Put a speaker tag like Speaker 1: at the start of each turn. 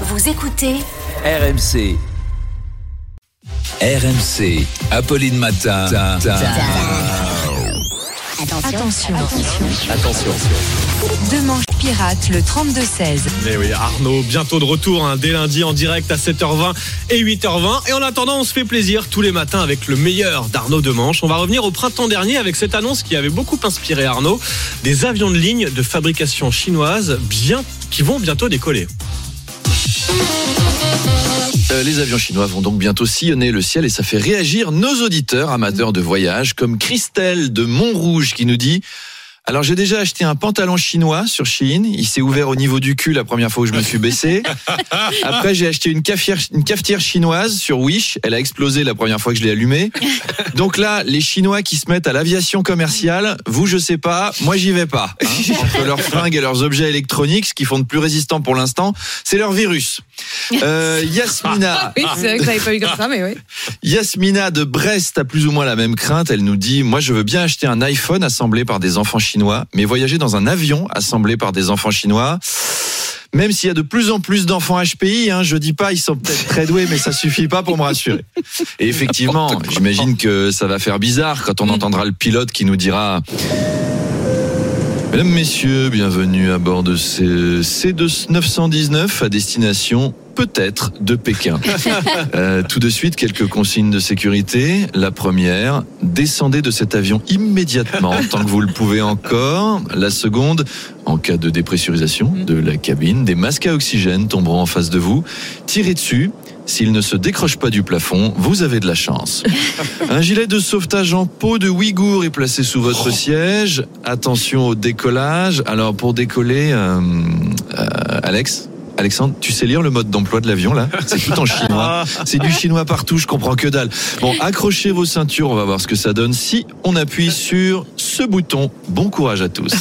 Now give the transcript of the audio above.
Speaker 1: Vous écoutez
Speaker 2: RMC. RMC. Apolline Matin.
Speaker 3: Attention.
Speaker 2: Attention.
Speaker 3: Deux manches pirates, le 32-16.
Speaker 4: Eh oui, Arnaud, bientôt de retour, hein, dès lundi en direct à 7h20 et 8h20. Et en attendant, on se fait plaisir tous les matins avec le meilleur d'Arnaud Demanche. On va revenir au printemps dernier avec cette annonce qui avait beaucoup inspiré Arnaud. Des avions de ligne de fabrication chinoise bien, qui vont bientôt décoller.
Speaker 5: Euh, les avions chinois vont donc bientôt sillonner le ciel et ça fait réagir nos auditeurs amateurs de voyage comme Christelle de Montrouge qui nous dit alors j'ai déjà acheté un pantalon chinois sur Shein, il s'est ouvert au niveau du cul la première fois où je me suis baissé. Après j'ai acheté une cafetière, une cafetière chinoise sur Wish, elle a explosé la première fois que je l'ai allumée. Donc là, les Chinois qui se mettent à l'aviation commerciale, vous je sais pas, moi j'y vais pas. hein. Entre leurs fringues et leurs objets électroniques, ce qui font de plus résistant pour l'instant, c'est leur virus. Euh, Yasmina,
Speaker 6: Oui, c'est vrai que j'avais pas eu comme ça, mais oui.
Speaker 5: Yasmina de Brest a plus ou moins la même crainte. Elle nous dit Moi, je veux bien acheter un iPhone assemblé par des enfants chinois, mais voyager dans un avion assemblé par des enfants chinois. Même s'il y a de plus en plus d'enfants HPI, hein, je dis pas, ils sont peut-être très doués, mais ça suffit pas pour me rassurer. Et effectivement, j'imagine que ça va faire bizarre quand on entendra le pilote qui nous dira Mesdames, Messieurs, bienvenue à bord de ce C919 à destination peut-être de Pékin. Euh, tout de suite, quelques consignes de sécurité. La première, descendez de cet avion immédiatement tant que vous le pouvez encore. La seconde, en cas de dépressurisation de la cabine, des masques à oxygène tomberont en face de vous. Tirez dessus. S'il ne se décroche pas du plafond, vous avez de la chance. Un gilet de sauvetage en peau de Ouïghour est placé sous votre siège. Attention au décollage. Alors pour décoller, euh, euh, Alex Alexandre, tu sais lire le mode d'emploi de l'avion là? C'est tout en chinois. C'est du chinois partout, je comprends que dalle. Bon, accrochez vos ceintures, on va voir ce que ça donne si on appuie sur ce bouton. Bon courage à tous.